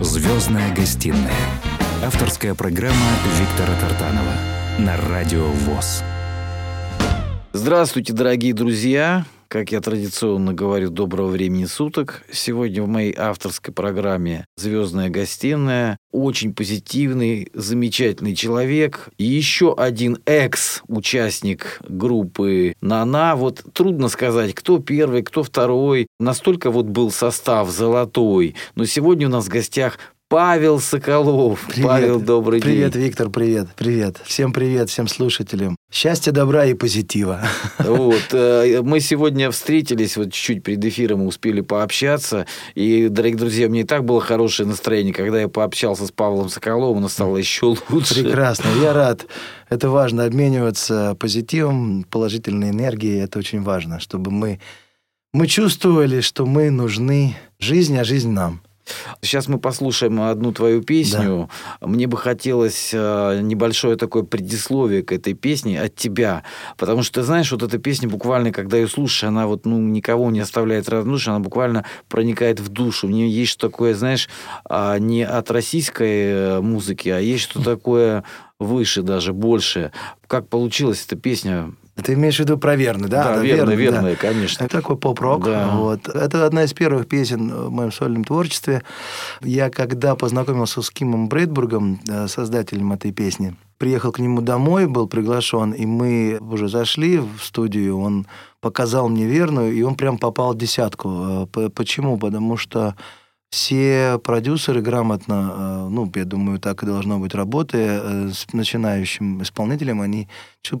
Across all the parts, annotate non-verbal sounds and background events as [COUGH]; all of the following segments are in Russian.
Звездная гостиная. Авторская программа Виктора Тартанова на Радио ВОЗ. Здравствуйте, дорогие друзья! Как я традиционно говорю, доброго времени суток. Сегодня в моей авторской программе «Звездная гостиная» очень позитивный, замечательный человек. И еще один экс-участник группы «Нана». Вот трудно сказать, кто первый, кто второй. Настолько вот был состав золотой. Но сегодня у нас в гостях Павел Соколов. Привет. Павел, добрый привет, день. Виктор, привет, привет. Всем привет, всем слушателям. Счастья, добра и позитива. Вот, э, [LAUGHS] мы сегодня встретились, вот чуть-чуть перед эфиром успели пообщаться. И, дорогие друзья, мне и так было хорошее настроение. Когда я пообщался с Павлом Соколовым, оно стало еще лучше. Прекрасно, я рад. Это важно, обмениваться позитивом, положительной энергией. Это очень важно, чтобы мы, мы чувствовали, что мы нужны жизни, а жизнь нам. Сейчас мы послушаем одну твою песню. Да. Мне бы хотелось э, небольшое такое предисловие к этой песне от тебя. Потому что, ты знаешь, вот эта песня буквально, когда ее слушаешь, она вот, ну, никого не оставляет равнодушным, она буквально проникает в душу. В нее есть что такое, знаешь, а, не от российской э, музыки, а есть что такое выше даже, больше. Как получилась эта песня? Ты имеешь в виду про верный, да? Да, да верно, верно, да. конечно. Это такой поп-рок. Да. Вот. Это одна из первых песен в моем сольном творчестве. Я когда познакомился с Кимом Брейтбургом, э, создателем этой песни, приехал к нему домой, был приглашен, и мы уже зашли в студию, он показал мне верную, и он прям попал в десятку. Э, почему? Потому что все продюсеры грамотно, э, ну, я думаю, так и должно быть, работая э, с начинающим исполнителем, они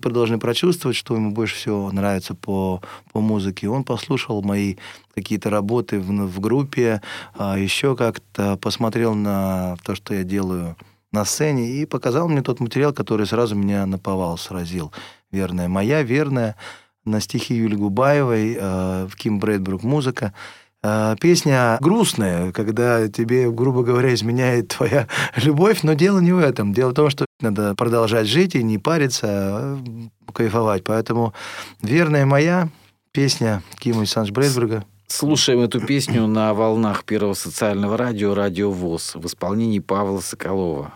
должны прочувствовать, что ему больше всего нравится по, по музыке. Он послушал мои какие-то работы в, в группе, а еще как-то посмотрел на то, что я делаю на сцене, и показал мне тот материал, который сразу меня наповал, сразил. Верная моя, верная, на стихи Юли Губаевой, э, Ким Брэдбрук музыка. А, песня грустная, когда тебе, грубо говоря, изменяет твоя [LAUGHS] любовь, но дело не в этом. Дело в том, что надо продолжать жить и не париться, а кайфовать. Поэтому «Верная моя» песня Кима Санч Брейсберга. Слушаем эту песню на волнах Первого социального радио «Радио ВОЗ» в исполнении Павла Соколова.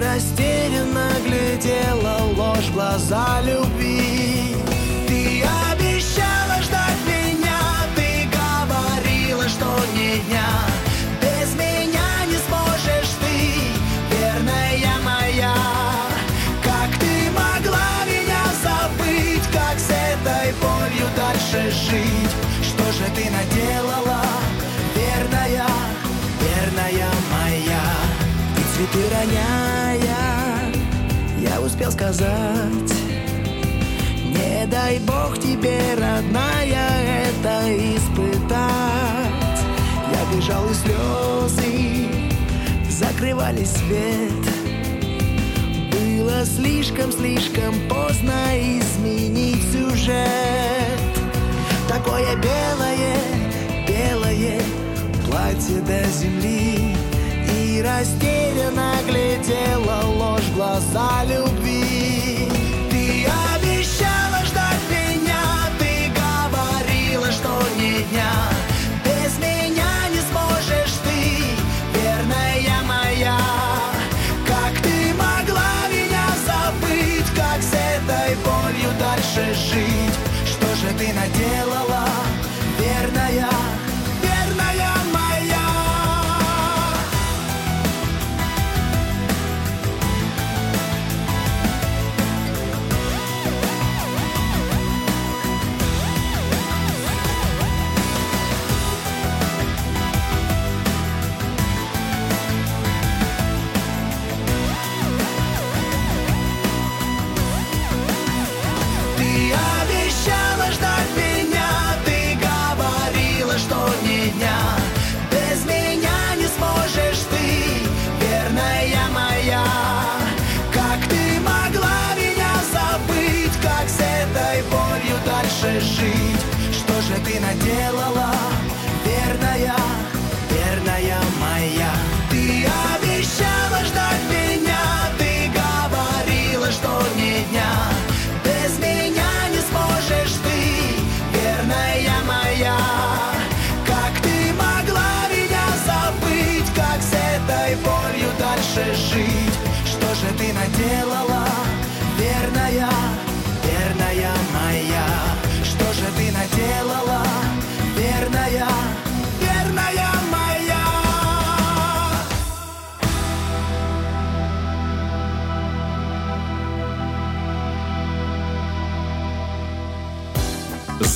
Растерянно глядела ложь глаза любви сказать. Не дай бог тебе, родная, это испытать. Я бежал и слезы Закрывали свет. Было слишком-слишком поздно изменить сюжет. Такое белое, белое платье до земли. И растерянно глядела ложь глаза любви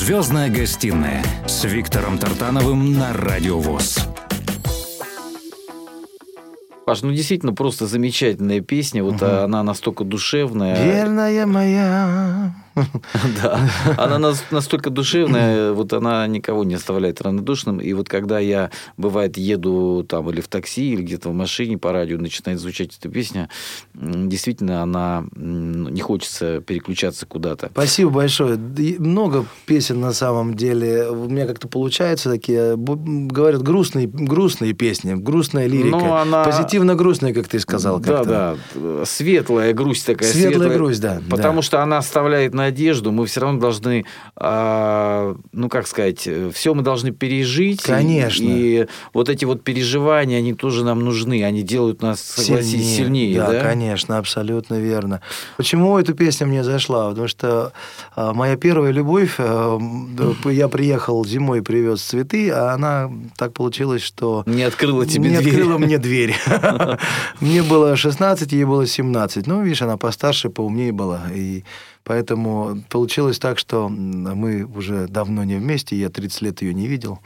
Звездная гостиная с Виктором Тартановым на Радио ВОЗ. Паш, ну действительно просто замечательная песня. Вот а, она настолько душевная. Верная моя. Да, она нас- настолько душевная, вот она никого не оставляет равнодушным. И вот когда я, бывает, еду там или в такси, или где-то в машине по радио начинает звучать эта песня, действительно, она не хочется переключаться куда-то. Спасибо большое. Много песен на самом деле. У меня как-то получается такие, говорят, грустные, грустные песни, грустная лирика. Ну, она- Позитивно-грустная, как ты сказал. Да, как-то. да. Светлая грусть такая. Светлая грусть, да, Потому да. что она оставляет надежду. Мы все равно должны, а, ну, как сказать, все мы должны пережить. Конечно. И вот эти вот переживания, они тоже нам нужны. Они делают нас, согласись, сильнее. да, да? конечно, абсолютно верно. Почему эта песня мне зашла? Потому что а, моя первая любовь, м, я приехал зимой, привез цветы, а она так получилось, что Не открыла тебе не дверь. открыла мне дверь. [LAUGHS] Мне было 16, ей было 17. Ну, видишь, она постарше, поумнее была. И поэтому получилось так, что мы уже давно не вместе, я 30 лет ее не видел.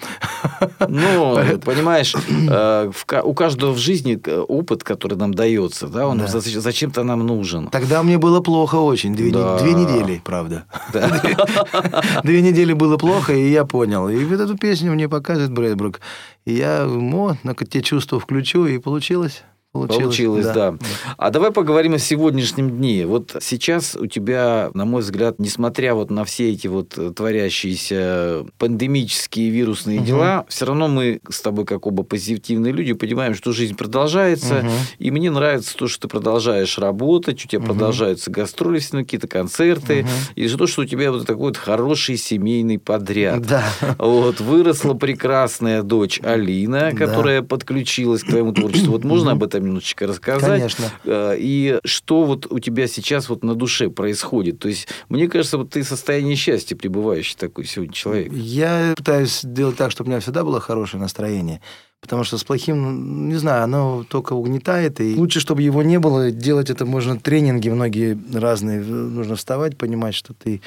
Ну, [LAUGHS] понимаешь, [CLEARS THROAT] э, у каждого в жизни э, опыт, который нам дается, да, он Да. за- зачем-то нам нужен. Тогда мне было плохо очень. Две, Да. две недели, правда. [LAUGHS] Да. [LAUGHS] Две недели было плохо, и я понял. И вот эту песню мне показывает Брэдбрук. И я, о, на те чувства включу, и получилось. Получилось, Получилось, да. А давай поговорим о сегодняшнем дне. Вот сейчас у тебя, на мой взгляд, несмотря вот на все эти вот э, творящиеся пандемические вирусные Мгм. дела, все равно мы с тобой, как оба позитивные люди, понимаем, что жизнь продолжается. Мгм. И мне нравится то, что ты продолжаешь работать, у тебя Мгм. продолжаются гастроли, какие-то концерты. Мгм. И то, что у тебя вот такой вот хороший семейный подряд. Да. Вот, выросла прекрасная дочь Алина, Да. которая подключилась к твоему творчеству. Вот можно об этом немножечко рассказать? Конечно. Э, И что вот у тебя сейчас вот на душе происходит? То есть, мне кажется, вот ты в состоянии счастья пребывающий такой сегодня человек. Я пытаюсь сделать так, чтобы у меня всегда было хорошее настроение. Потому что с плохим, не знаю, оно только угнетает. И лучше, чтобы его не было. Делать это можно тренинги многие разные. Нужно вставать, понимать, что ты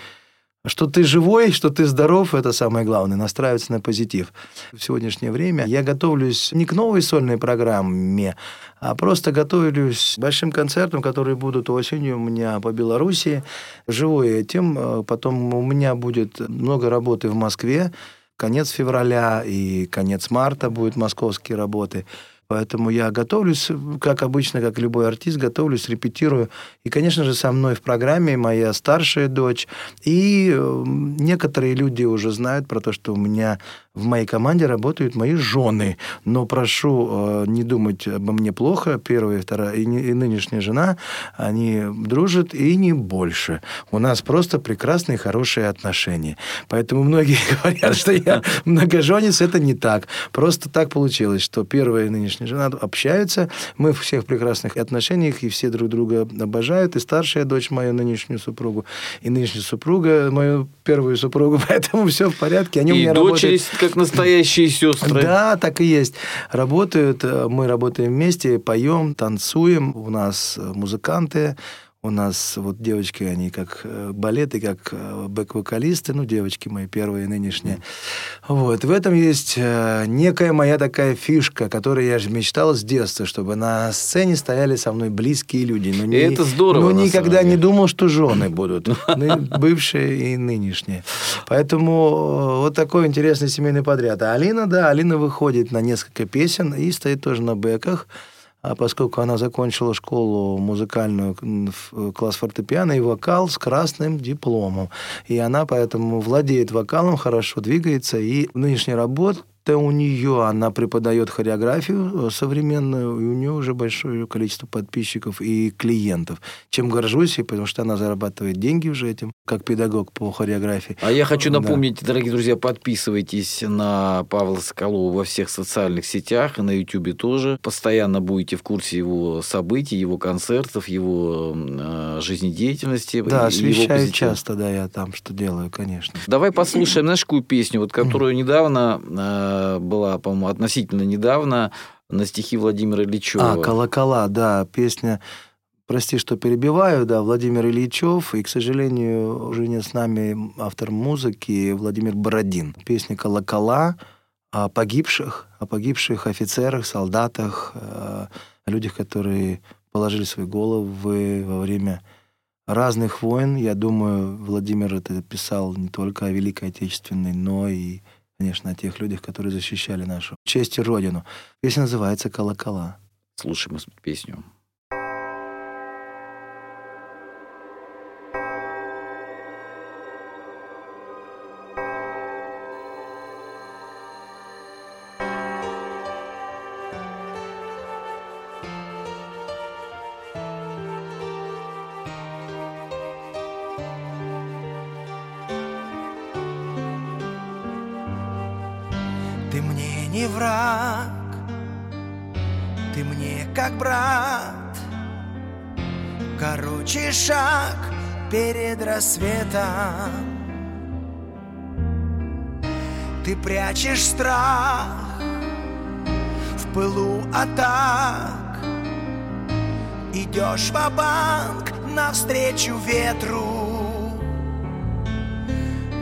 что ты живой, что ты здоров, это самое главное, настраиваться на позитив. В сегодняшнее время я готовлюсь не к новой сольной программе, а просто готовлюсь к большим концертам, которые будут осенью у меня по Белоруссии. Живу я этим. Э, Потом у меня будет много работы в Москве. Конец февраля и конец марта будут московские работы. Поэтому я готовлюсь, как обычно, как любой артист, готовлюсь, репетирую. И, конечно же, со мной в программе моя старшая дочь. И э, некоторые люди уже знают про то, что у меня в моей команде работают мои жены. Но прошу э, не думать обо мне плохо. Первая и вторая, и, и нынешняя жена, они дружат и не больше. У нас просто прекрасные, хорошие отношения. Поэтому многие [LAUGHS] говорят, что я многоженец. Это не так. Просто так получилось, что первая и нынешняя жена общаются. Мы в всех прекрасных отношениях, и все друг друга обожают. И старшая дочь мою нынешнюю супругу, и нынешняя супруга мою первую супругу. [LAUGHS] Поэтому все в порядке. Они у И меня дочери, работают. Как настоящие сестры. Да, так и есть. Работают, э, мы работаем вместе, поем, танцуем. У нас э, музыканты, у нас вот девочки, они как э, балеты, как э, бэк-вокалисты, ну, девочки мои первые нынешние. Вот. В этом есть э, некая моя такая фишка, которую я же мечтал с детства, чтобы на сцене стояли со мной близкие люди. Но И это здорово, Но никогда не думал, что жены будут. [LAUGHS] Ны- Бывшие и нынешние. Поэтому вот такой интересный семейный подряд. А Алина, да, Алина выходит на несколько песен и стоит тоже на бэках. А поскольку она закончила школу музыкальную, класс фортепиано и вокал с красным дипломом. И она поэтому владеет вокалом, хорошо двигается. И нынешняя работа Это у нее, она преподает хореографию э, современную, и у нее уже большое количество подписчиков и клиентов. Чем горжусь, и потому что она зарабатывает деньги уже этим, как педагог по хореографии. А я хочу напомнить, да. дорогие друзья, подписывайтесь на Павла Соколова во всех социальных сетях и на YouTube тоже. Постоянно будете в курсе его событий, его концертов, его э, жизнедеятельности. Да, освещаю часто, да, я там что делаю, конечно. Давай послушаем, знаешь, какую песню, вот, которую недавно э, была, по-моему, относительно недавно на стихи Владимира Ильичева. А, «Колокола», да, песня Прости, что перебиваю, да, Владимир Ильичев, и, к сожалению, уже не с нами автор музыки Владимир Бородин. Песня «Колокола» о погибших, о погибших офицерах, солдатах, о людях, которые положили свои головы во время разных войн. Я думаю, Владимир это писал не только о Великой Отечественной, но и конечно, о тех людях, которые защищали нашу честь и родину. Песня называется «Колокола». Слушаем песню. Короче, шаг перед рассветом. Ты прячешь страх в пылу атак. Идешь в банк навстречу ветру.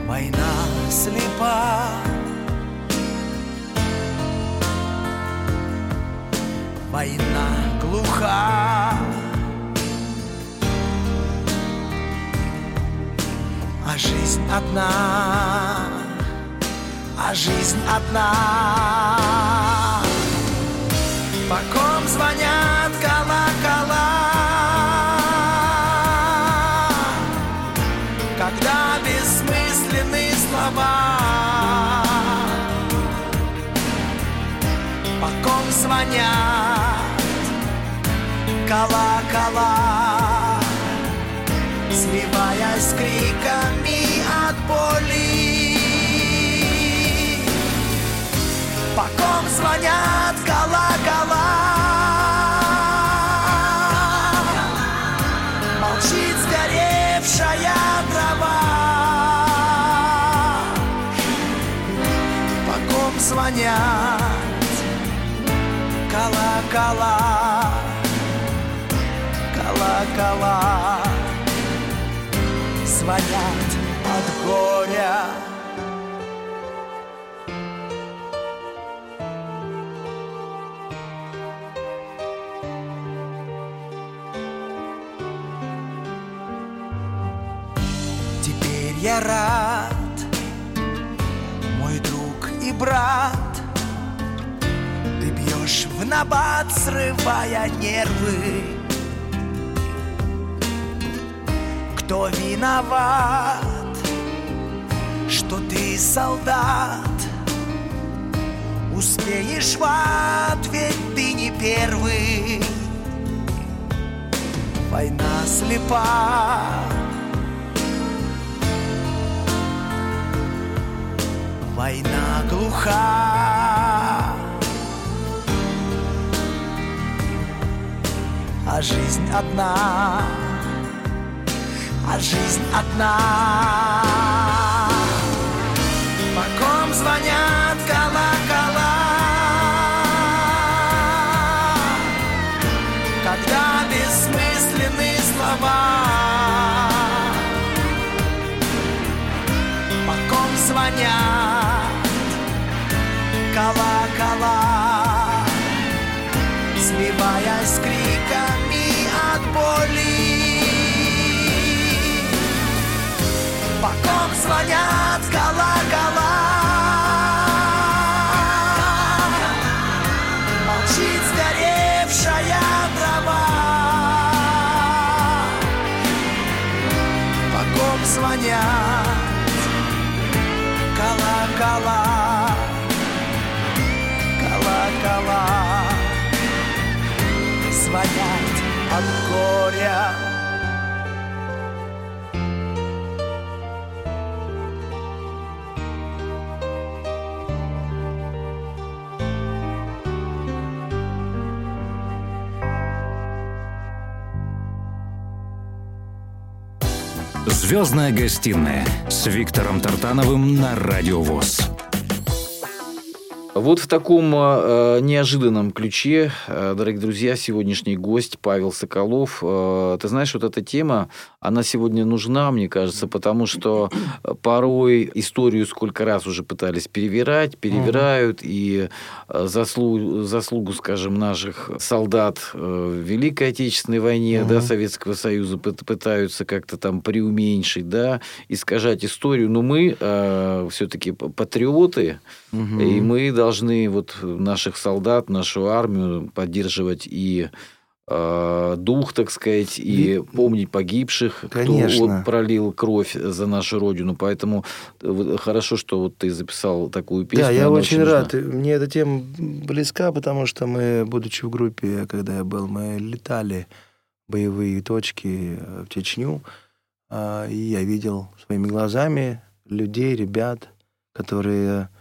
Война слепа Война глуха А жизнь одна, а жизнь одна. По ком звонят колокола, когда бессмысленные слова. По ком звонят колокола сливаясь криками от боли. По ком звонят колокола, молчит сгоревшая трава. По ком звонят колокола, колокола звонят от горя. Теперь я рад, мой друг и брат, Ты бьешь в набат, срывая нервы Кто виноват, что ты солдат? Успеешь в ответ, ты не первый. Война слепа. Война глуха. А жизнь одна а жизнь одна. По ком звонят колокола, когда бессмысленные слова. По ком звонят колокола, сливаясь криками от боли. Звонят колокола. Молчит сгоревшая трава. По ком звонят колокола? Колокола. Звонят от горя Звездная гостиная с Виктором Тартановым на Радио ВОЗ. Вот в таком э, неожиданном ключе, э, дорогие друзья, сегодняшний гость Павел Соколов. Э, ты знаешь, вот эта тема, она сегодня нужна, мне кажется, потому что порой историю сколько раз уже пытались перевирать, перевирают, и э, заслугу, заслугу, скажем, наших солдат э, в Великой Отечественной войне, да, Советского Союза пытаются как-то там преуменьшить, да, искажать историю. Но мы э, все-таки патриоты, угу. и мы должны вот наших солдат, нашу армию поддерживать и э, дух, так сказать, и Ведь... помнить погибших, Конечно. кто вот пролил кровь за нашу родину. Поэтому э, хорошо, что вот ты записал такую песню. Да, я очень, очень рад. Мне эта тема близка, потому что мы, будучи в группе, когда я был, мы летали боевые точки в Чечню, а, и я видел своими глазами людей, ребят, которые Э,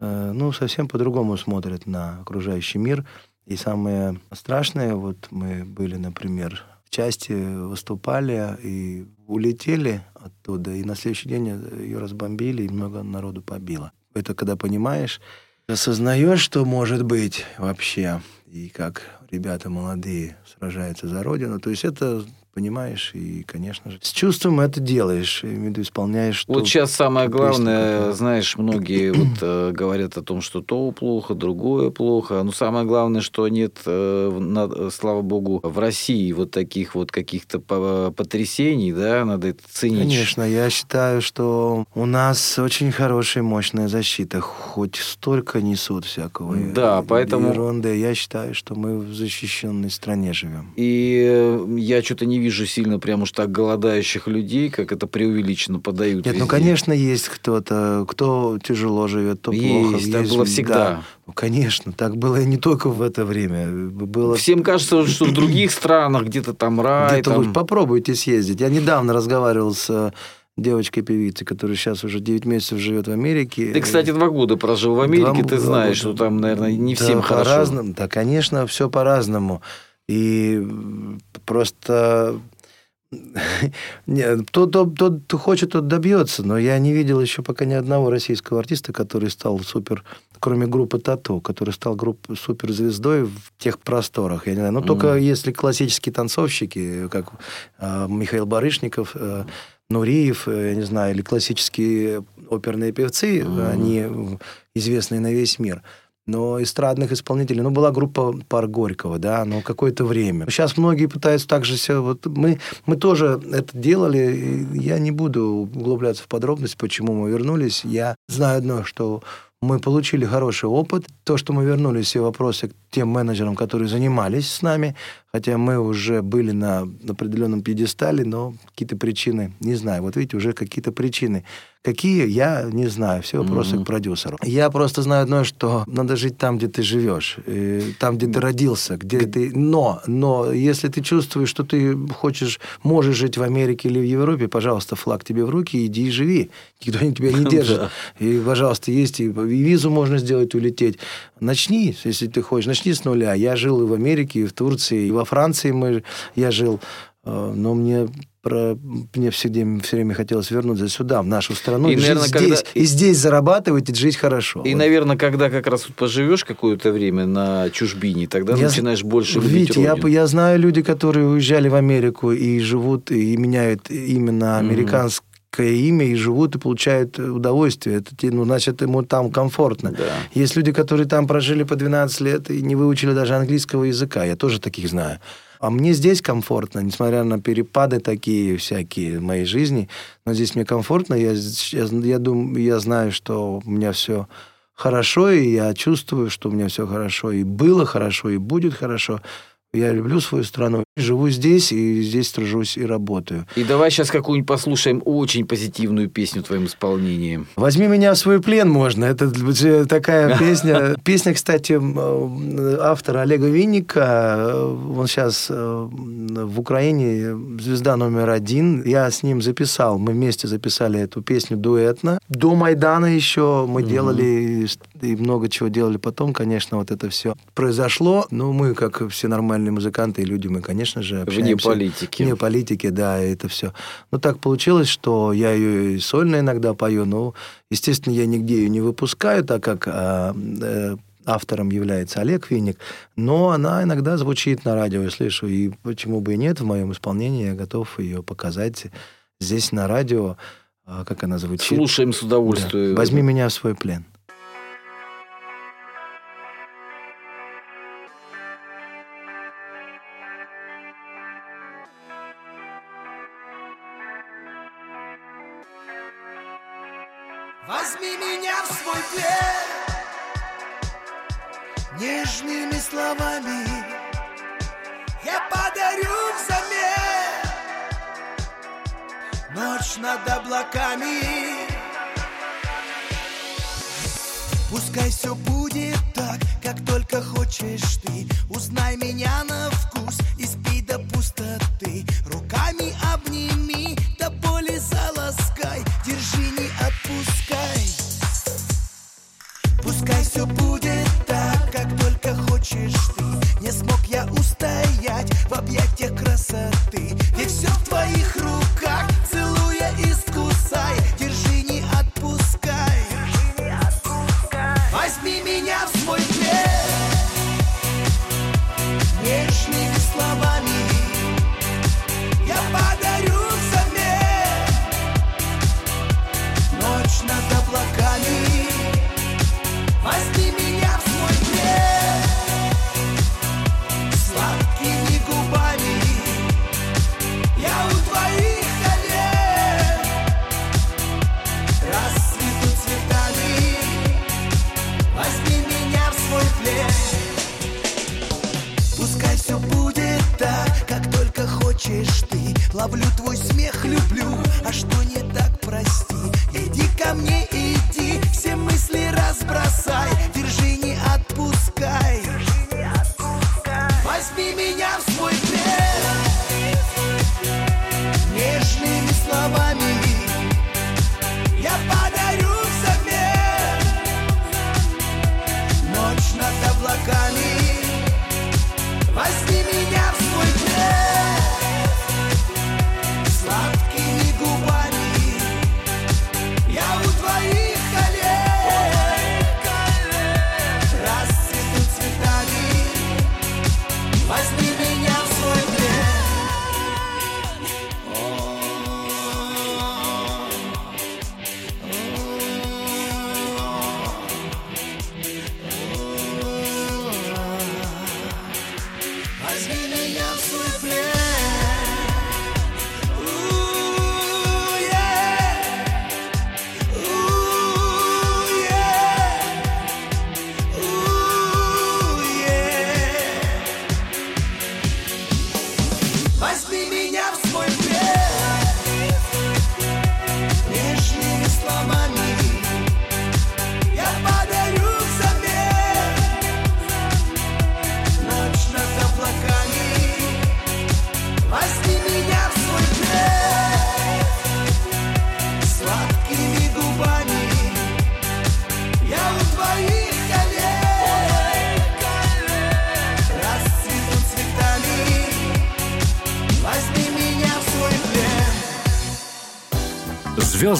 ну, совсем по-другому смотрят на окружающий мир. И самое страшное, вот мы были, например, в части выступали и улетели оттуда, и на следующий день ее разбомбили, и много народу побило. Это когда понимаешь, осознаешь, что может быть вообще, и как ребята молодые сражаются за Родину. То есть это понимаешь, и, конечно же, с чувством это делаешь, в виду, исполняешь. Вот сейчас самое главное, песню, знаешь, многие [CLEARS THROAT] вот э, говорят о том, что то плохо, другое плохо, но самое главное, что нет, э, на, слава богу, в России вот таких вот каких-то потрясений, да, надо это ценить. Конечно, я считаю, что у нас очень хорошая, мощная защита, хоть столько несут всякого. Да, поэтому... Ерунды, я считаю, что мы в защищенной стране живем. И э, я что-то не вижу вижу сильно прям уж так голодающих людей, как это преувеличенно подают. Нет, ну, везде. ну, конечно, есть кто-то, кто тяжело живет, то есть, плохо. Есть, так было всегда. Да. Ну, конечно, так было и не только в это время. Было... Всем кажется, что в других странах где-то там рай. Где-то там... попробуйте съездить. Я недавно разговаривал с э, девочкой-певицей, которая сейчас уже 9 месяцев живет в Америке. Ты, кстати, два года прожил в Америке, два, ты знаешь, что там, наверное, не всем да, хорошо. По-разному, да, конечно, все по-разному. И просто [LAUGHS] нет, тот, тот, тот, кто хочет, тот добьется, но я не видел еще пока ни одного российского артиста, который стал супер, кроме группы Тату, который стал группой суперзвездой в тех просторах. Я не знаю, ну mm-hmm. только если классические танцовщики, как э, Михаил Барышников, э, Нуриев, э, я не знаю, или классические оперные певцы, mm-hmm. они известные на весь мир но эстрадных исполнителей, ну, была группа пар Горького, да, но какое-то время. Сейчас многие пытаются также все, вот мы, мы тоже это делали, я не буду углубляться в подробности, почему мы вернулись. Я знаю одно, что мы получили хороший опыт. То, что мы вернули все вопросы к тем менеджерам, которые занимались с нами, хотя мы уже были на определенном пьедестале, но какие-то причины, не знаю, вот видите, уже какие-то причины. Какие, я не знаю, все вопросы mm-hmm. к продюсеру. Я просто знаю одно, что надо жить там, где ты живешь, там, где ты родился, где ты... Но, но если ты чувствуешь, что ты хочешь, можешь жить в Америке или в Европе, пожалуйста, флаг тебе в руки, иди и живи. Никто [LAUGHS] тебя не [LAUGHS] держит. И, пожалуйста, есть и визу можно сделать, улететь. Начни, если ты хочешь, начни с нуля. Я жил и в Америке, и в Турции, и во Франции мы, я жил. Э, но мне про, мне все время, все время хотелось вернуться сюда, в нашу страну, и, и наверное, жить когда... здесь, и здесь зарабатывать, и жить хорошо. И, вот. наверное, когда как раз поживешь какое-то время на чужбине, тогда я... начинаешь больше любить Видите, я, я знаю люди, которые уезжали в Америку и живут, и меняют именно американское имя и живут и получают удовольствие. Это, ну, значит, ему там комфортно. Да. Есть люди, которые там прожили по 12 лет и не выучили даже английского языка. Я тоже таких знаю. А мне здесь комфортно, несмотря на перепады такие всякие в моей жизни. Но здесь мне комфортно. Я, я, я, думаю, я знаю, что у меня все хорошо, и я чувствую, что у меня все хорошо, и было хорошо, и будет хорошо. Я люблю свою страну, живу здесь, и здесь тружусь и работаю. И давай сейчас какую-нибудь послушаем очень позитивную песню в твоем исполнении. «Возьми меня в свой плен» можно. Это такая [LAUGHS] песня. Песня, кстати, автора Олега Винника. Он сейчас э, в Украине звезда номер один. Я с ним записал. Мы вместе записали эту песню дуэтно. До Майдана еще мы делали и много чего делали потом. Конечно, вот это все произошло. Но мы, как все нормальные нормальные музыканты и люди, мы, конечно же, общаемся. Вне политики. Вне политики, да, это все. Но так получилось, что я ее и сольно иногда пою, но, естественно, я нигде ее не выпускаю, так как а, э, автором является Олег Винник, но она иногда звучит на радио, я слышу, и почему бы и нет, в моем исполнении я готов ее показать здесь на радио, а, как она звучит. Слушаем с удовольствием. Да. «Возьми меня в свой плен». Над облаками. Пускай все будет так, как только хочешь ты. Узнай меня на вкус и спи до пустоты. Руками обними, до боли заласкай. Держи, не отпускай. Пускай все будет так, как только хочешь ты. Не смог я устоять в объятиях красоты. Ведь все в твоих руках,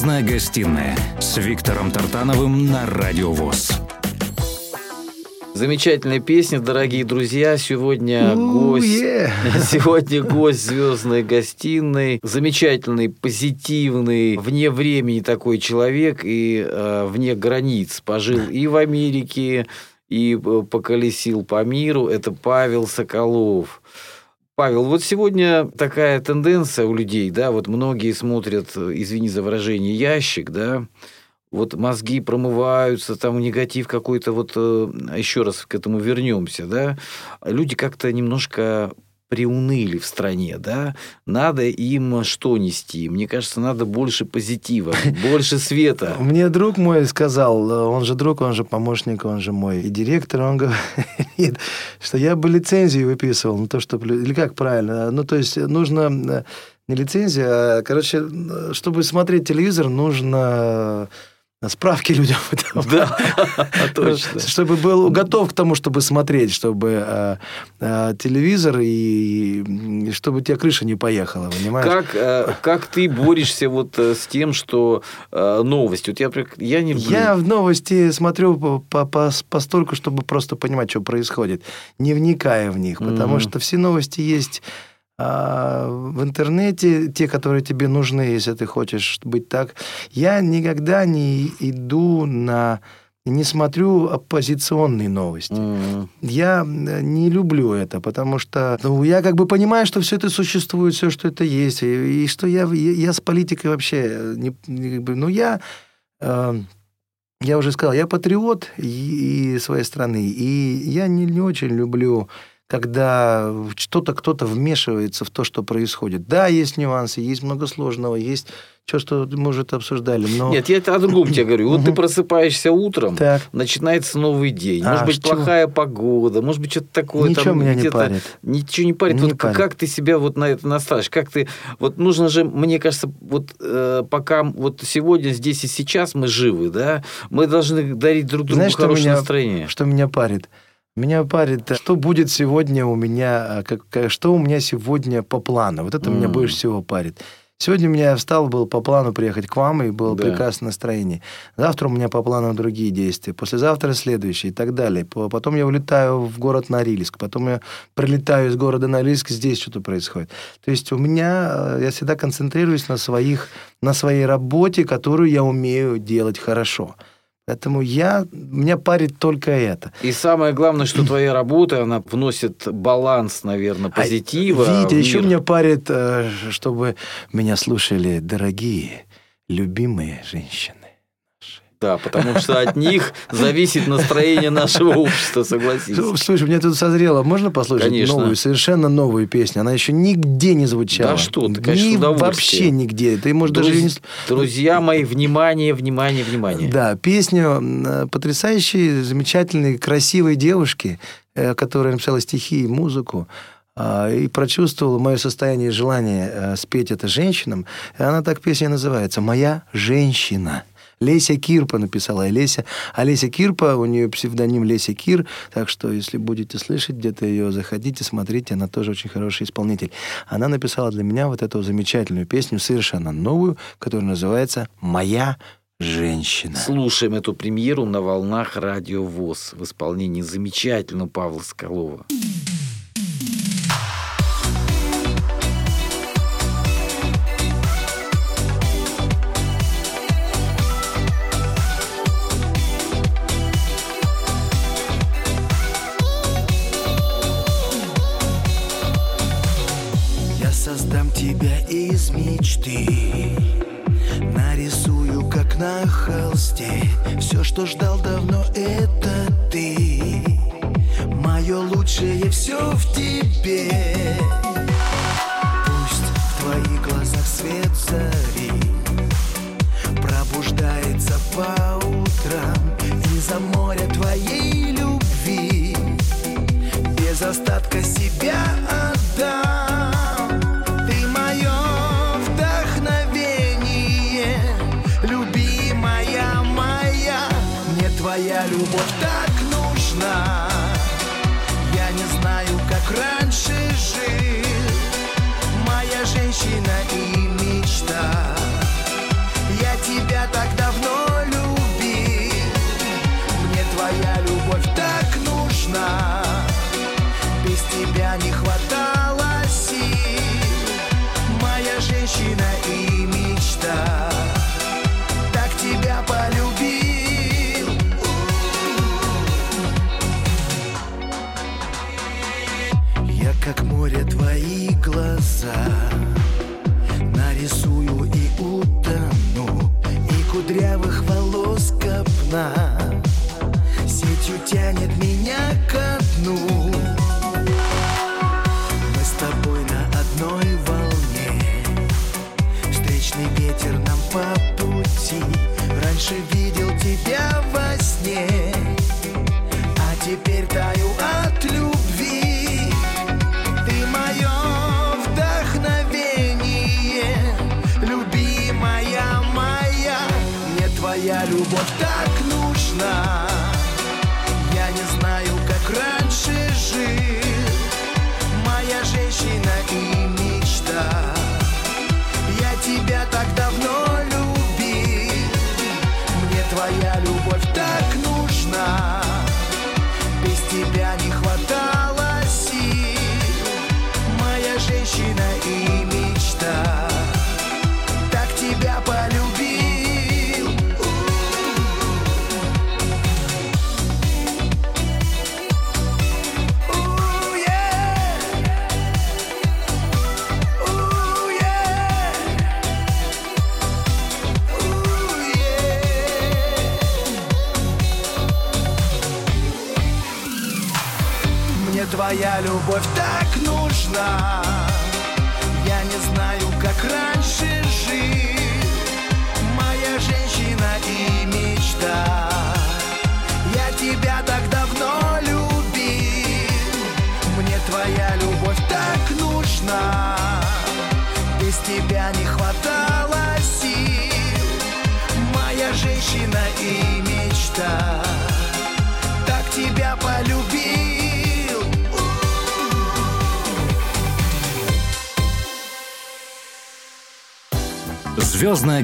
Звездная гостиная с Виктором Тартановым на Радио ВОЗ. Замечательная песня, дорогие друзья. Сегодня гость, yeah. [LAUGHS] сегодня гость звездной гостиной. Замечательный, позитивный, вне времени такой человек и э, вне границ. Пожил и в Америке, и э, поколесил по миру. Это Павел Соколов. Павел, вот сегодня такая тенденция у людей, да, вот многие смотрят, извини за выражение, ящик, да, вот мозги промываются, там негатив какой-то, вот э, еще раз к этому вернемся, да, люди как-то немножко приуныли в стране, да, надо им что нести? Мне кажется, надо больше позитива, [LAUGHS] больше света. Мне друг мой сказал, он же друг, он же помощник, он же мой и директор, он говорит, что я бы лицензию выписывал, ну то, что... Или как правильно? Ну, то есть нужно э, не лицензия, а, короче, чтобы смотреть телевизор, нужно справки людям. [LAUGHS] Да, [LAUGHS] точно. Чтобы был готов к тому, чтобы смотреть, чтобы э, э, телевизор и, и чтобы тебя крыша не поехала, понимаешь? Как, э, как ты борешься вот с тем, что новости? Вот я, я не люблю. Я в новости смотрю по, по, по, постольку, чтобы просто понимать, что происходит, не вникая в них, потому mm-hmm. что все новости есть а, в интернете, те, которые тебе нужны, если ты хочешь быть так. Я никогда не иду на не смотрю оппозиционные новости. Mm-hmm. Я э, не люблю это, потому что ну, я как бы понимаю, что все это существует, все, что это есть, и, и что я, я, я с политикой вообще не, не бы, ну я э, я уже сказал, я патриот и, и своей страны, и я не, не очень люблю когда что-то кто-то вмешивается в то, что происходит. Да, есть нюансы, есть много сложного, есть что, что мы уже это обсуждали. Но... Нет, я о другом тебе говорю. Вот ты просыпаешься утром, так. начинается новый день. Может а, быть, что? плохая погода, может быть, что-то такое. Ничего там, меня не парит. Ничего не парит. Не вот парит. как ты себя вот на это настраиваешь? Как ты... Вот нужно же, мне кажется, вот э, пока вот сегодня, здесь и сейчас мы живы, да, мы должны дарить друг другу Знаешь, хорошее меня, настроение. Что меня парит? Меня парит, что будет сегодня у меня, как, что у меня сегодня по плану. Вот это mm. меня больше всего парит. Сегодня у меня встал, был по плану приехать к вам, и было да. прекрасное настроение. Завтра у меня по плану другие действия. Послезавтра следующие и так далее. Потом я улетаю в город Норильск. Потом я прилетаю из города Норильск, здесь что-то происходит. То есть у меня, э, я всегда концентрируюсь на, своих, на своей работе, которую я умею делать хорошо. Поэтому я, меня парит только это. И самое главное, что твоя работа, она вносит баланс, наверное, позитива. А, Витя, еще меня парит, э, чтобы меня слушали дорогие, любимые женщины. Да, потому что от них зависит настроение нашего общества, согласись. Слушай, мне тут созрело. Можно послушать Конечно. новую, совершенно новую песню? Она еще нигде не звучала. Да что ты, конечно, Ни. Вообще нигде. Ты, может, Друз... даже не... Друзья мои, внимание, внимание, внимание. Да, песню потрясающей, замечательной, красивой девушки, э, которая написала стихи и музыку а, и прочувствовала мое состояние и желание э, спеть это женщинам. И она так песня называется «Моя женщина». Леся Кирпа написала. Олеся, Олеся Кирпа, у нее псевдоним Леся Кир, так что если будете слышать где-то ее, заходите, смотрите, она тоже очень хороший исполнитель. Она написала для меня вот эту замечательную песню, совершенно новую, которая называется «Моя женщина». Слушаем эту премьеру на волнах Радио ВОЗ в исполнении замечательного Павла Скалова. Тебя из мечты. Нарисую, как на холсте. Все, что ждал давно, это ты. Мое лучшее все в тебе. Пусть в твоих глазах свет зари. Пробуждается по утрам. Из-за моря твоей любви. Без остатка себя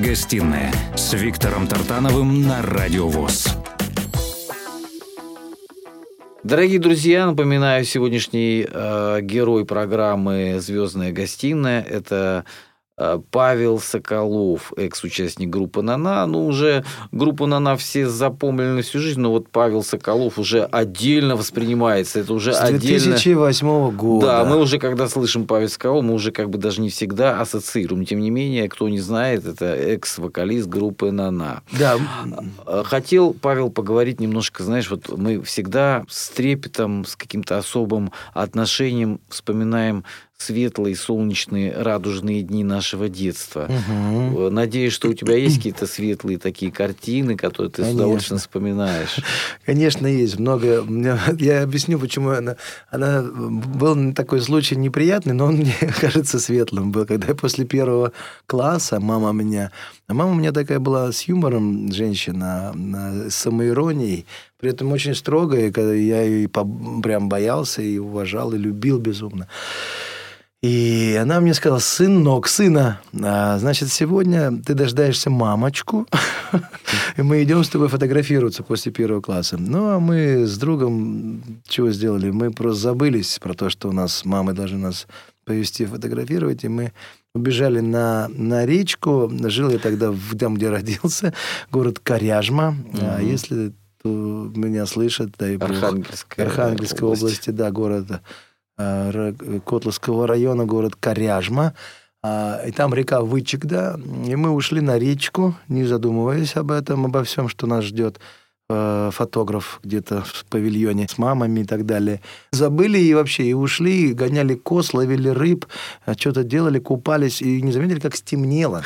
гостиная с Виктором Тартановым на Радио ВОЗ. Дорогие друзья, напоминаю, сегодняшний э, герой программы «Звездная гостиная» – это Павел Соколов, экс-участник группы «Нана». Ну, уже группу «Нана» все запомнили на всю жизнь, но вот Павел Соколов уже отдельно воспринимается. Это уже С отдельно... 2008 года. Да, мы уже, когда слышим Павел Соколов, мы уже как бы даже не всегда ассоциируем. Тем не менее, кто не знает, это экс-вокалист группы «Нана». Да, Э, Хотел, Павел, поговорить немножко, знаешь, вот мы всегда с трепетом, с каким-то особым отношением вспоминаем светлые, солнечные, радужные дни нашего детства. Э, Надеюсь, что у тебя есть какие-то светлые такие картины, которые ты с Конечно. удовольствием вспоминаешь. Конечно, есть много. [LAUGHS] Я объясню, почему она... она был такой случай неприятный, но он мне [LAUGHS] кажется светлым был, когда я после первого класса мама меня... А мама у меня такая была с юмором женщина, на- с самоиронией, при этом очень строгая, когда я ее прям боялся и уважал, и любил безумно. И она мне сказала, сынок, сына, а, значит, сегодня ты дождаешься мамочку, и мы идем с тобой фотографироваться после первого класса. Ну, а мы с другом чего сделали? Мы просто забылись про то, что у нас мамы должны нас повезти фотографировать, и мы убежали на, на речку. Жил я тогда в, там, где родился, город Коряжма. А если меня слышат, дай бог. Архангельская Архангельской область. области, да, города Котловского района, город Коряжма. А, И там река Вычегда. И мы ушли на речку, не задумываясь об этом, обо всем, что нас ждет э, фотограф где-то в павильоне с мамами и так далее. Забыли и вообще, и ушли, и гоняли коз, ловили рыб, а что-то делали, купались, и не заметили, как стемнело.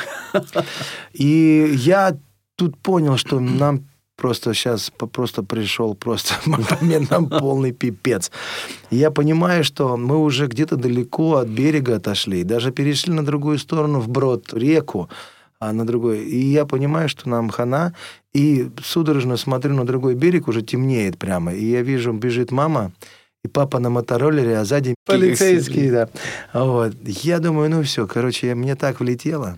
И я тут понял, что нам просто сейчас просто пришел просто [LAUGHS] момент, нам полный пипец. И я понимаю, что мы уже где-то далеко от берега отошли, даже перешли на другую сторону, вброд, реку, а на другой. И я понимаю, что нам хана, и судорожно смотрю на другой берег, уже темнеет прямо, и я вижу, бежит мама, и папа на мотороллере, а сзади полицейский, да. Вот. Я думаю, ну все, короче, я, мне так влетело.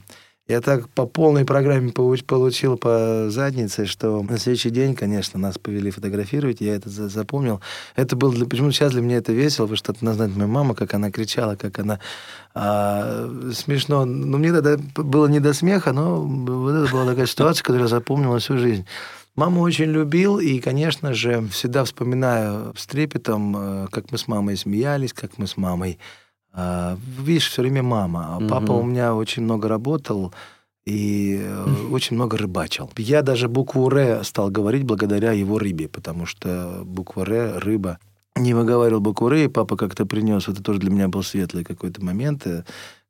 Я так по полной программе получ- получил по заднице, что на следующий день, конечно, нас повели фотографировать, я это за- запомнил. Это было для, почему сейчас для меня это весело, потому что это знает моя мама, как она кричала, как она а, смешно. Ну, мне тогда было не до смеха, но вот это была такая ситуация, которая запомнила всю жизнь. Маму очень любил, и, конечно же, всегда вспоминаю с трепетом, э, как мы с мамой смеялись, как мы с мамой... а, Видишь, все время мама. А Папа Мгм. у меня очень много работал и э, очень много рыбачил. Я даже букву «Р» стал говорить благодаря его рыбе, потому что буква «Р» — рыба. Не выговаривал букву «Р», и папа как-то принес, это тоже для меня был светлый какой-то момент, э,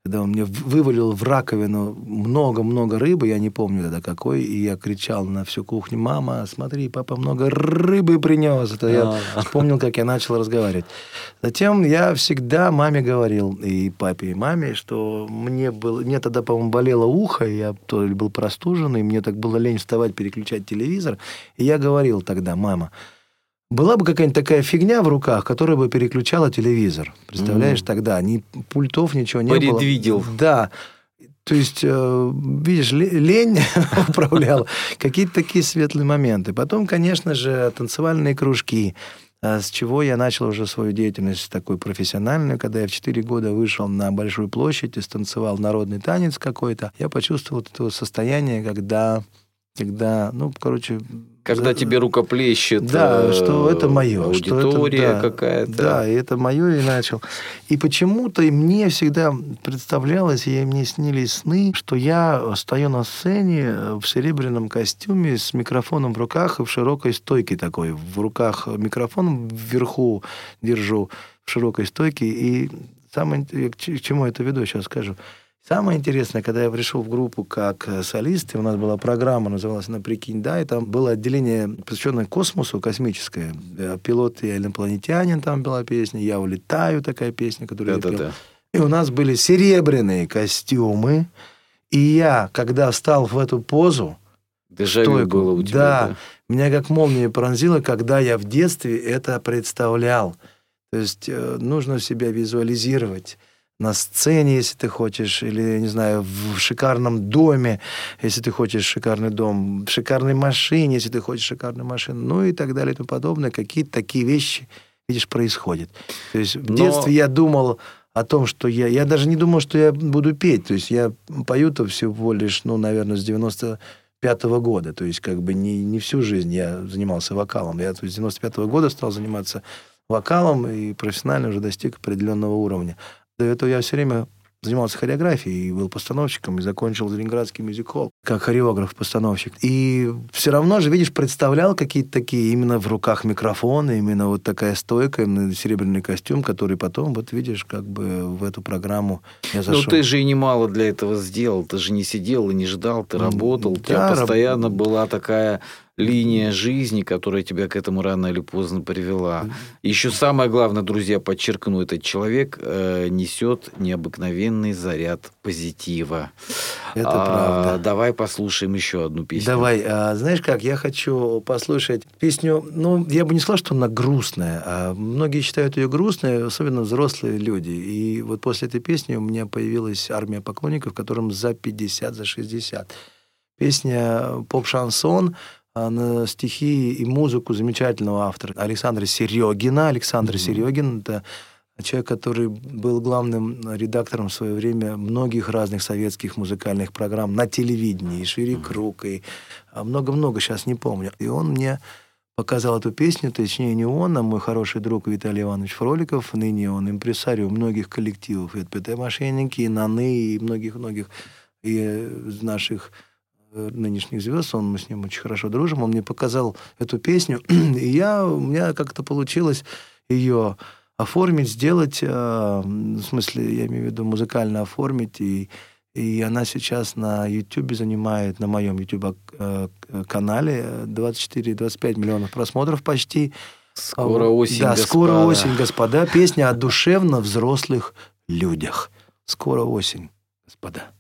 когда он мне вывалил в раковину много-много рыбы, я не помню тогда какой, и я кричал на всю кухню, мама, смотри, папа много рыбы принес. Это я А. вспомнил, как я начал разговаривать. Затем я всегда маме говорил, и папе, и маме, что мне было, мне тогда, по-моему, болело ухо, и я то ли был простуженный, мне так было лень вставать, переключать телевизор, и я говорил тогда, мама, была бы какая-нибудь такая фигня в руках, которая бы переключала телевизор. Представляешь, Мгм. тогда ни пультов, ничего не было. Предвидел. Да. То есть, э, видишь, ле- лень [LAUGHS] управляла. Какие-то такие светлые моменты. Потом, конечно же, танцевальные кружки. А С чего я начал уже свою деятельность такой профессиональную, когда я в 4 года вышел на Большую площадь и станцевал народный танец какой-то. Я почувствовал это состояние, когда, когда ну, короче... Когда за- тебе рукоплещет да, э, что это мое, что это- аудитория да, какая-то. Да, и это мое и начал. И почему-то мне всегда представлялось, и мне снились сны, что я стою на сцене э, в серебряном костюме с микрофоном в руках и в широкой стойке такой. В руках микрофон вверху держу в широкой стойке. И самое, к чему это веду, сейчас скажу. Самое интересное, когда я пришел в группу как э, солист, и у нас была программа, называлась «На прикинь, да», и там было отделение, посвященное космосу, космическое. Э, «Пилот и инопланетянин» там была песня, «Я улетаю» такая песня, которую я пел. Да-да-да. И у нас были серебряные костюмы, и я, когда встал в эту позу, Дежавю стойку, было у тебя. да. меня как молния пронзило, когда я в детстве это представлял. То есть э, нужно себя визуализировать на сцене, если ты хочешь, или, не знаю, в шикарном доме, если ты хочешь шикарный дом, в шикарной машине, если ты хочешь шикарную машину, ну и так далее и тому подобное. Какие-то такие вещи, видишь, происходят. То есть в Но- детстве я думал о том, что я... Я даже не думал, что я буду петь. То есть я пою-то всего лишь, ну, наверное, с 95 года. То есть как бы не, не всю жизнь я занимался вокалом. Я то есть, с 95 года стал заниматься вокалом и профессионально уже достиг определенного уровня. До этого я все время занимался хореографией и был постановщиком, и закончил Ленинградский мюзик-холл как хореограф-постановщик. И все равно же, видишь, представлял какие-то такие именно в руках микрофона, именно вот такая стойка, именно серебряный костюм, который потом, вот видишь, как бы в эту программу я Ну, зашел. ты же и немало для этого сделал. Ты же не сидел и не ждал, ты работал. У да, тебя раб- постоянно была такая линия жизни, которая тебя к этому рано или поздно привела. Еще самое главное, друзья, подчеркну, этот человек э, несет необыкновенный заряд позитива. Это А, правда. Давай послушаем еще одну песню. Давай, а, знаешь как, я хочу послушать песню, ну, я бы не сказал, что она грустная, а многие считают ее грустной, особенно взрослые люди. И вот после этой песни у меня появилась армия поклонников, которым за 50, за 60. Песня «Поп-шансон», на стихи и музыку замечательного автора Александра Серегина. Александр Серегин – это человек, который был главным редактором в свое время многих разных советских музыкальных программ на телевидении, и «Шире круг», и а, много-много, сейчас не помню. И он мне показал эту песню, точнее не он, а мой хороший друг Виталий Иванович Фроликов, ныне он импресарио многих коллективов, и ПТ «Мошенники», и «Наны», и многих-многих и наших нынешних звезд, он, мы с ним очень хорошо дружим, он мне показал эту песню, [CLEARS THROAT] и я, у меня как-то получилось ее оформить, сделать, э, в смысле, я имею в виду музыкально оформить, и, и она сейчас на YouTube занимает, на моем YouTube-канале 24-25 миллионов просмотров почти. Скоро осень, Да, господа. скоро осень, господа. Песня о душевно взрослых людях. Скоро осень, господа.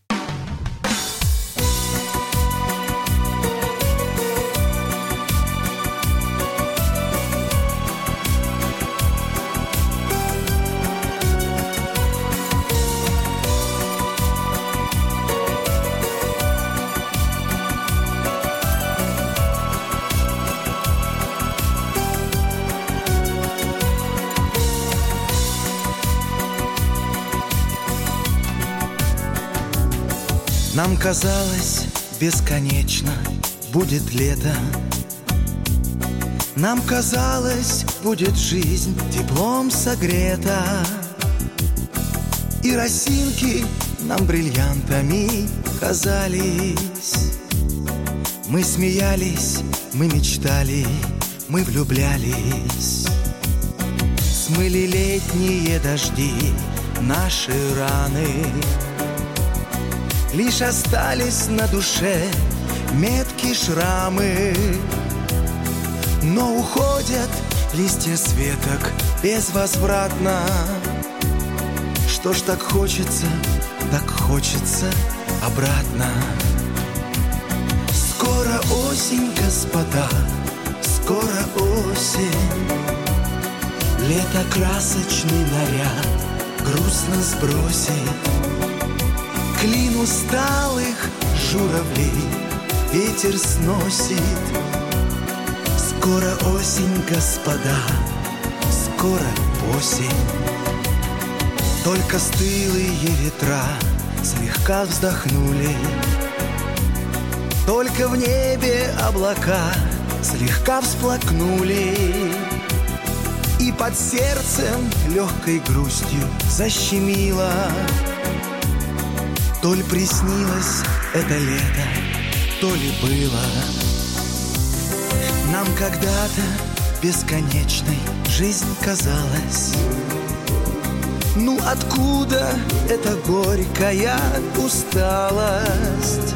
Нам казалось бесконечно будет лето. Нам казалось будет жизнь теплом согрета. И росинки нам бриллиантами казались. Мы смеялись, мы мечтали, мы влюблялись. Смыли летние дожди наши раны Лишь остались на душе метки шрамы. Но уходят листья светок безвозвратно. Что ж так хочется, так хочется обратно. Скоро осень, господа, скоро осень. Лето красочный наряд грустно сбросит Клин усталых журавлей. Ветер сносит. Скоро осень, господа, скоро осень. Только стылые ветра слегка вздохнули. Только в небе облака слегка всплакнули. И под сердцем легкой грустью защемило То ли приснилось это лето, то ли было Нам когда-то бесконечной жизнь казалась ну откуда эта горькая усталость?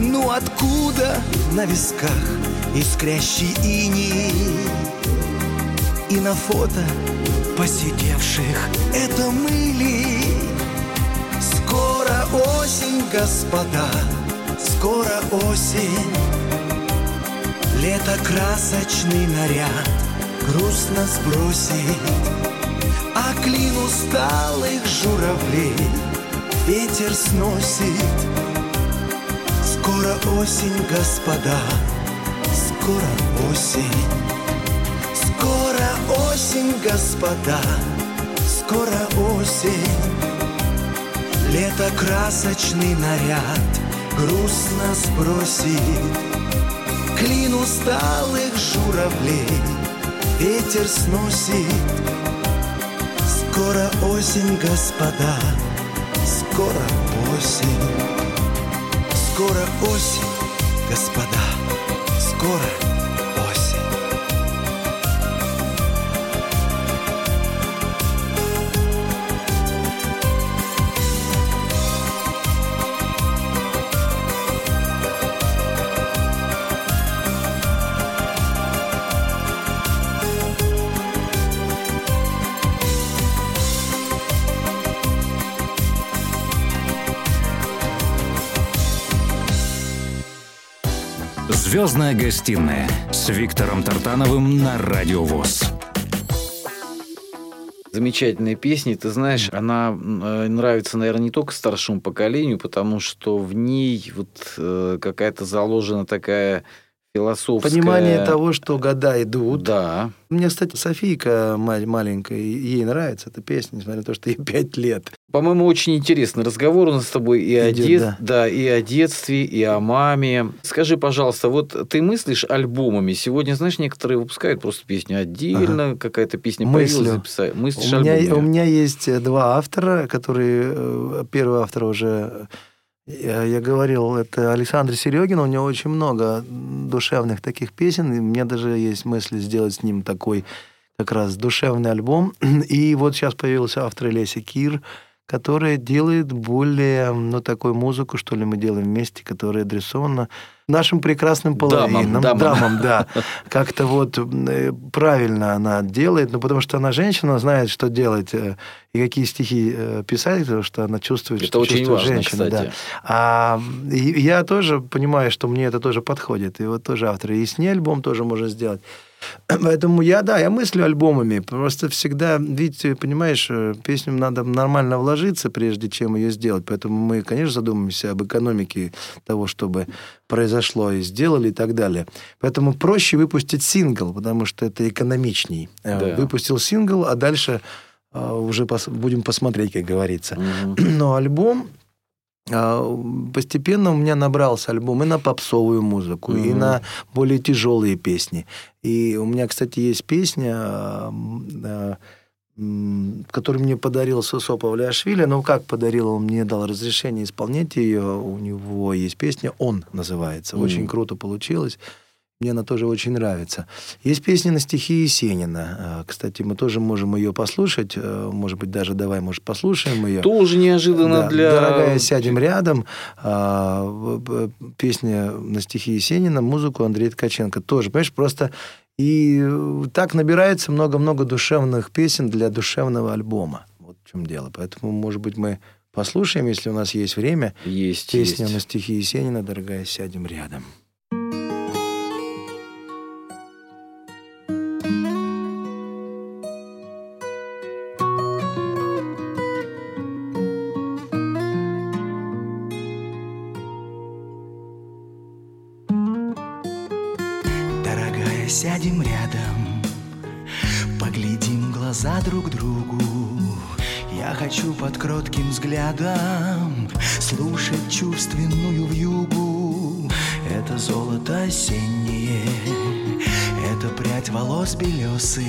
Ну откуда на висках искрящий иней? И на фото посидевших это мыли Скоро осень, господа, скоро осень. Лето красочный наряд грустно сбросит а клин усталых журавлей ветер сносит. Скоро осень, господа, скоро осень. Скоро осень, господа, скоро осень Лето красочный наряд грустно сбросит Клин усталых журавлей ветер сносит Скоро осень, господа, скоро осень. Скоро осень, господа, скоро «Звездная гостиная» с Виктором Тартановым на Радио ВОЗ. Замечательная песня. Ты знаешь, она э, нравится, наверное, не только старшему поколению, потому что в ней вот э, какая-то заложена такая философское... Понимание того, что года идут. Да. Мне, кстати, Софийка маленькая, ей нравится эта песня, несмотря на то, что ей [LAUGHS] пять лет. По-моему, очень интересный разговор у нас с тобой и Идет, о, дет... да. Да, и о детстве, и о маме. Скажи, пожалуйста, вот ты мыслишь альбомами? Сегодня, знаешь, некоторые выпускают просто песню отдельно, ага. какая-то песня Мыслю. появилась, записать. Мыслишь у меня, у меня есть два автора, которые... Э, первый автор уже я, я говорил, это Александр Серегин, у него очень много душевных таких песен, и меня даже есть мысли сделать с ним такой как раз душевный альбом. [CLEARS THROAT] И вот сейчас появился автор Леся Кир, которая делает более, ну, такую музыку, что ли, мы делаем вместе, которая адресована нашим прекрасным половинам, дамам, дамам да. Как-то вот э, правильно она делает, ну, потому что она женщина, знает, что делать э, и какие стихи э, писать, потому что она чувствует, это что очень чувствует важно, женщина. Кстати. Да. А я тоже понимаю, что мне это тоже подходит. И вот тоже автор. И с ней альбом тоже можно сделать. [CLEARS THROAT] Поэтому я, да, я мыслю альбомами. Просто всегда, видите, понимаешь, э, песню надо нормально вложиться, прежде чем ее сделать. Поэтому мы, конечно, задумываемся об экономике того, чтобы произошло и сделали и так далее. Поэтому проще выпустить сингл, потому что это экономичней. Э, да. Выпустил сингл, а дальше э, уже пос будем посмотреть, как говорится. Угу. [CLEARS THROAT] Но альбом постепенно у меня набрался альбом и на попсовую музыку, mm-hmm. и на более тяжелые песни. И у меня, кстати, есть песня, а, а, которую мне подарил Сосо Павлиашвили. Ну, как подарил, он мне дал разрешение исполнять ее. У него есть песня «Он» называется. Mm-hmm. Очень круто получилось. Мне она тоже очень нравится. Есть песня на стихи Есенина. А, Кстати, мы тоже можем ее послушать. Э, Может быть, даже давай, может, послушаем ее. Тоже неожиданно Да, для... Дорогая, сядем рядом. В- Песня на стихи Есенина, музыку Андрея Ткаченко. Тоже, понимаешь, просто и э, так набирается много-много душевных песен для душевного альбома. Вот в чем дело. Поэтому, может быть, мы послушаем, если у нас есть время, Есть, песню есть. на стихи Есенина «Дорогая, сядем рядом». Взглядом слушать чувственную вьюгу. Это золото осеннее, это прядь волос белесых.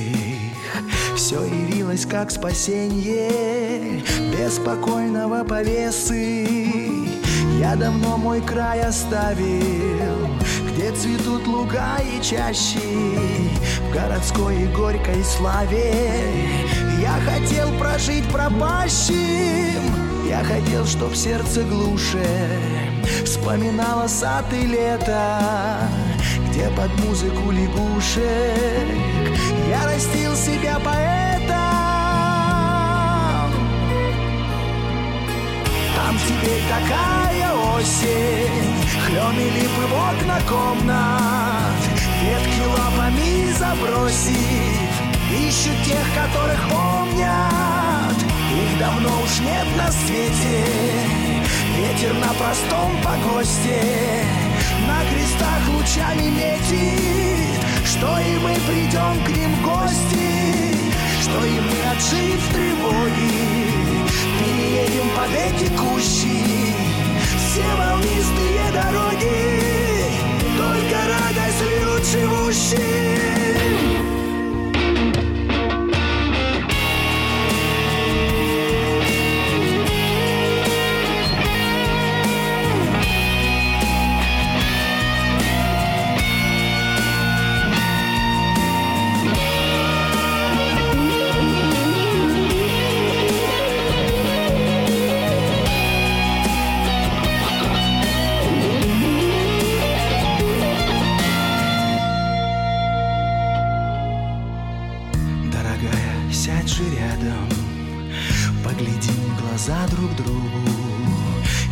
Все явилось как спасенье беспокойного повесы. Я давно мой край оставил, где цветут луга и чащи В городской и горькой славе Я хотел прожить пропащим Я хотел, чтоб сердце глуше Вспоминало сад и лето Где под музыку лягушек Я растил себя поэтом. Там теперь такая осень Хлены липы в окна комнат Ветки лапами забросив Ищут тех, которых помнят Их давно уж нет на свете. Ветер на простом погосте. На крестах лучами метит Что и мы придем к ним в гости. Что и мы, отжив тревоги Переедем под эти кущи. Все волнистые дороги. Только радость льют живущим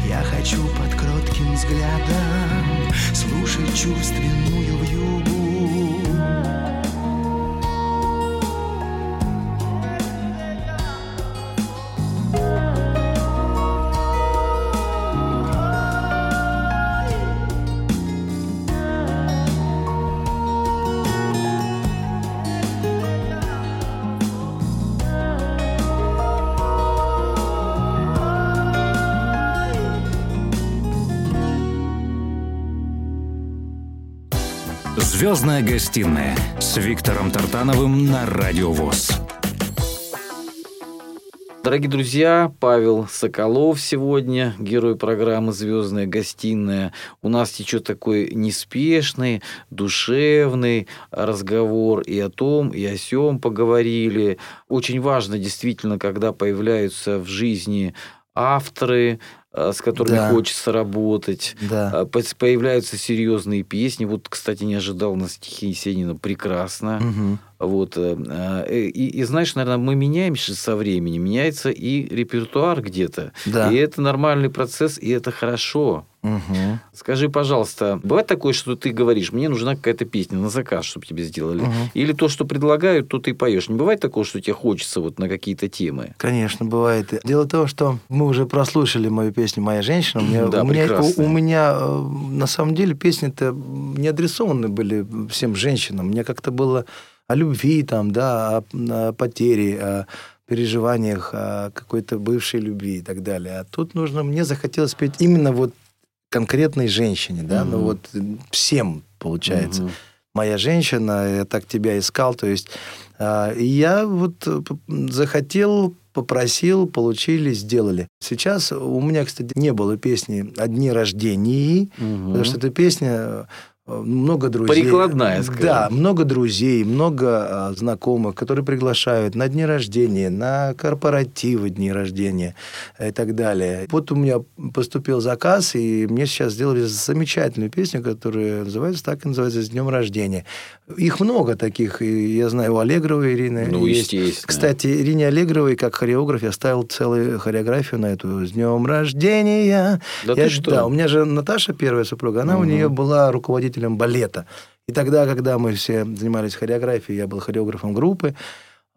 Я хочу под кротким взглядом Слушать чувственную вьюгу Звездная гостиная с Виктором Тартановым на Радио ВОЗ. Дорогие друзья, Павел Соколов сегодня, герой программы «Звездная гостиная». У нас течет такой неспешный, душевный разговор и о том, и о сём поговорили. Очень важно действительно, когда появляются в жизни авторы, с которыми Да. хочется работать. Да. А, Появляются серьезные песни. Вот, кстати, не ожидал на стихи Есенина прекрасно. Мгм. Вот. э, э, И, и знаешь, наверное, мы меняемся со временем. Меняется и репертуар где-то. Да. И это нормальный процесс, и это хорошо. Мгм. Скажи, пожалуйста, бывает такое, что ты говоришь, мне нужна какая-то песня на заказ, чтобы тебе сделали? Мгм. Или то, что предлагают, то ты поешь. Не бывает такого, что тебе хочется вот на какие-то темы? Конечно, бывает. Дело в том, что мы уже прослушали мою песню «Моя женщина». У меня, Да, у меня, у, у меня, э, на самом деле песни-то не адресованы были всем женщинам. Мне как-то было о любви, там, да, о, о потере, о переживаниях, о какой-то бывшей любви и так далее. А тут нужно, мне захотелось петь именно вот конкретной женщине, да, ну Мгм. вот э, всем, получается Мгм. моя женщина, я так тебя искал. То есть и я вот э, захотел, попросил, получили, сделали. Сейчас у меня, кстати, не было песни о дне рождении, Мгм. потому что эта песня много друзей. Прикладная, скажем. Да, много друзей, много а, знакомых, которые приглашают на дни рождения, на корпоративы дни рождения и так далее. Вот у меня поступил заказ, и мне сейчас сделали замечательную песню, которая называется так и называется «С днем рождения». Их много таких, и я знаю у Аллегровой Ирины. Ну, есть. естественно. Кстати, Ирине Аллегровой, как хореограф, я ставил целую хореографию на эту «С днем рождения». Да Я- ты что? Да, у меня же Наташа, первая супруга, она у нее была руководителем балета. И тогда, когда мы все занимались хореографией, я был хореографом группы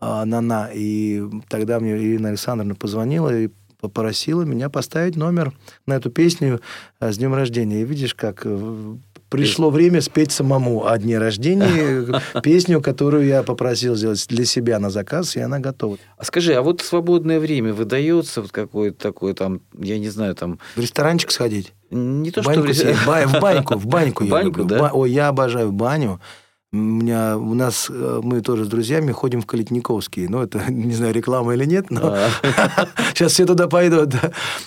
а, «Нана», и тогда мне Ирина Александровна позвонила и попросила меня поставить номер на эту песню а, «С днем рождения». И видишь, как э, пришло время спеть самому о дне рождения [LAUGHS] песню, которую я попросил сделать для себя на заказ, и она готова. А скажи, а вот свободное время выдается вот какое-то такое там, я не знаю, там, В ресторанчик сходить? не то, баньку что... ба- в баньку, в баньку [LAUGHS] В я баньку, люблю. да? Ой, я обожаю баню. У меня, у нас, э, мы тоже с друзьями ходим в Калитниковский. Ну, это, [LAUGHS] не знаю, реклама или нет, но [LAUGHS] сейчас все туда пойдут.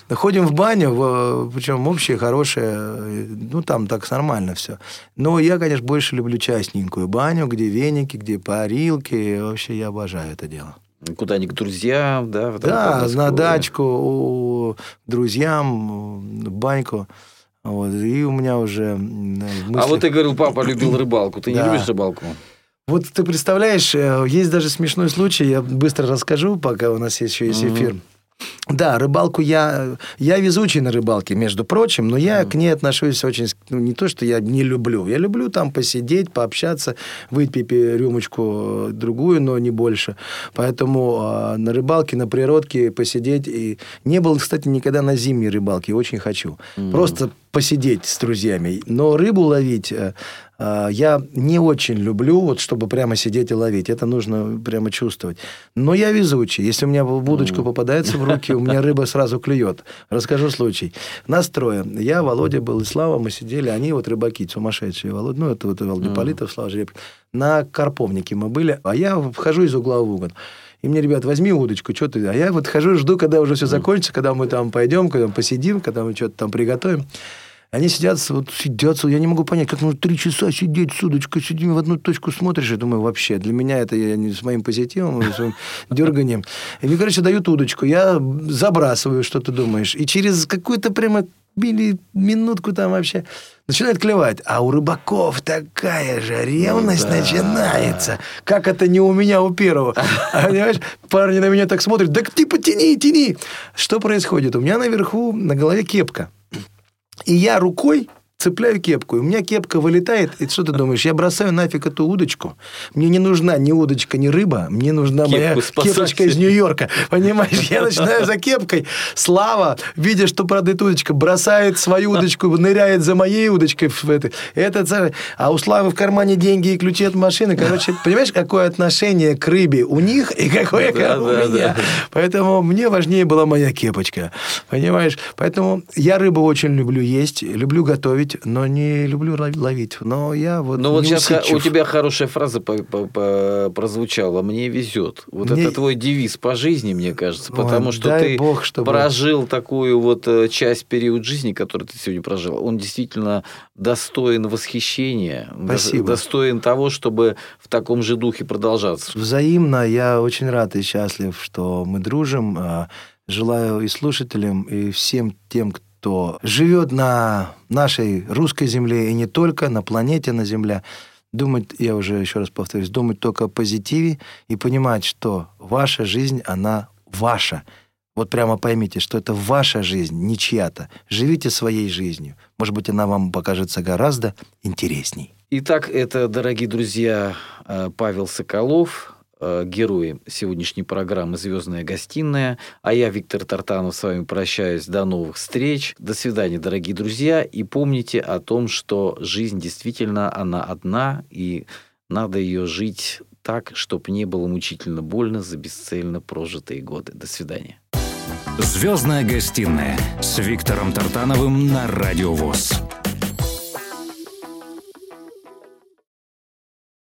Ходим в баню, причем общая, хорошая, э, ну, там так нормально все. Но я, конечно, больше люблю частненькую баню, где веники, где парилки. Вообще, я обожаю это дело. Куда-нибудь к друзьям, да? Да, на дачку, у друзьям, баньку. Вот, и у меня уже м, в А вот ты говорил, папа любил рыбалку. Ты не Да. любишь рыбалку? Вот ты представляешь, э, есть даже смешной случай, я быстро расскажу, пока у нас еще есть эфир. Да, рыбалку я... Я везучий на рыбалке, между прочим, но я к ней отношусь очень... ну, не то, что я не люблю. Я люблю там посидеть, пообщаться, выпить пи- рюмочку э, другую, но не больше. Поэтому э, на рыбалке, на природке посидеть... И... Не был, кстати, никогда на зимней рыбалке, очень хочу. Просто посидеть с друзьями. Но рыбу ловить... э, э, я не очень люблю, вот, чтобы прямо сидеть и ловить. Это нужно прямо чувствовать. Но я везучий. Если у меня в удочку попадается в руки, у меня рыба сразу клюет. Расскажу случай. Нас трое. Я, Володя был и Слава, мы сидели. Они вот рыбаки сумасшедшие. Володя, ну, это вот Иван Политов, Слава Жеребкин. На Карповнике мы были. А я вхожу из угла в угол. И мне, ребят, возьми удочку, что ты? А я вот хожу, жду, когда уже все закончится, когда мы там пойдем, когда мы посидим, когда мы что-то там приготовим. Они сидят, вот сидят, я не могу понять, как можно три часа сидеть с удочкой, сидим в одну точку смотришь, я думаю, вообще, для меня это я не с моим позитивом, а с своим [LAUGHS] дерганием. И мне, короче, дают удочку, я забрасываю, что ты думаешь, и через какую-то прямо мили- минутку там вообще начинает клевать. А у рыбаков такая же ревность Ну да. начинается. Как это не у меня, у первого. А, Понимаешь, парни на меня так смотрят, да типа тяни, тяни. Что происходит? У меня наверху на голове кепка. И я рукой цепляю кепку, и у меня кепка вылетает, и что ты думаешь, я бросаю нафиг эту удочку? Мне не нужна ни удочка, ни рыба, мне нужна моя Кепку-спасатель. кепочка из Нью-Йорка, понимаешь? Я начинаю за кепкой. Слава, видя, что падает удочка, бросает свою удочку, ныряет за моей удочкой в это. это а у Славы в кармане деньги и ключи от машины. Короче, понимаешь, какое отношение к рыбе у них и какое Да, у да, меня? да. Поэтому мне важнее была моя кепочка. Понимаешь? Поэтому я рыбу очень люблю есть, люблю готовить, но не люблю лов- ловить. Но я вот Ну вот сейчас ха- у усидчив. тебя хорошая фраза по- по- по- прозвучала. Мне везет. Вот Мне- это твой девиз по жизни, мне кажется, Ой, потому что дай ты бог, чтобы- прожил такую вот э, часть период жизни, который ты сегодня прожил. Он действительно достоин восхищения, Спасибо. достоин того, чтобы в таком же духе продолжаться. Взаимно я очень рад и счастлив, что мы дружим. А, Желаю и слушателям, и всем тем, кто живет на нашей русской земле, и не только, на планете, на Земле, думать, я уже еще раз повторюсь, думать только о позитиве и понимать, что ваша жизнь, она ваша. Вот прямо поймите, что это ваша жизнь, не чья-то. Живите своей жизнью. Может быть, она вам покажется гораздо интересней. Итак, это, дорогие друзья, э, Павел Соколов, э, герой сегодняшней программы «Звездная гостиная». А я, Виктор Тартанов, с вами прощаюсь. До новых встреч. До свидания, дорогие друзья. И помните о том, что жизнь действительно, она одна, и надо ее жить так, чтобы не было мучительно больно за бесцельно прожитые годы. До свидания. «Звездная гостиная» с Виктором Тартановым на Радио ВОЗ.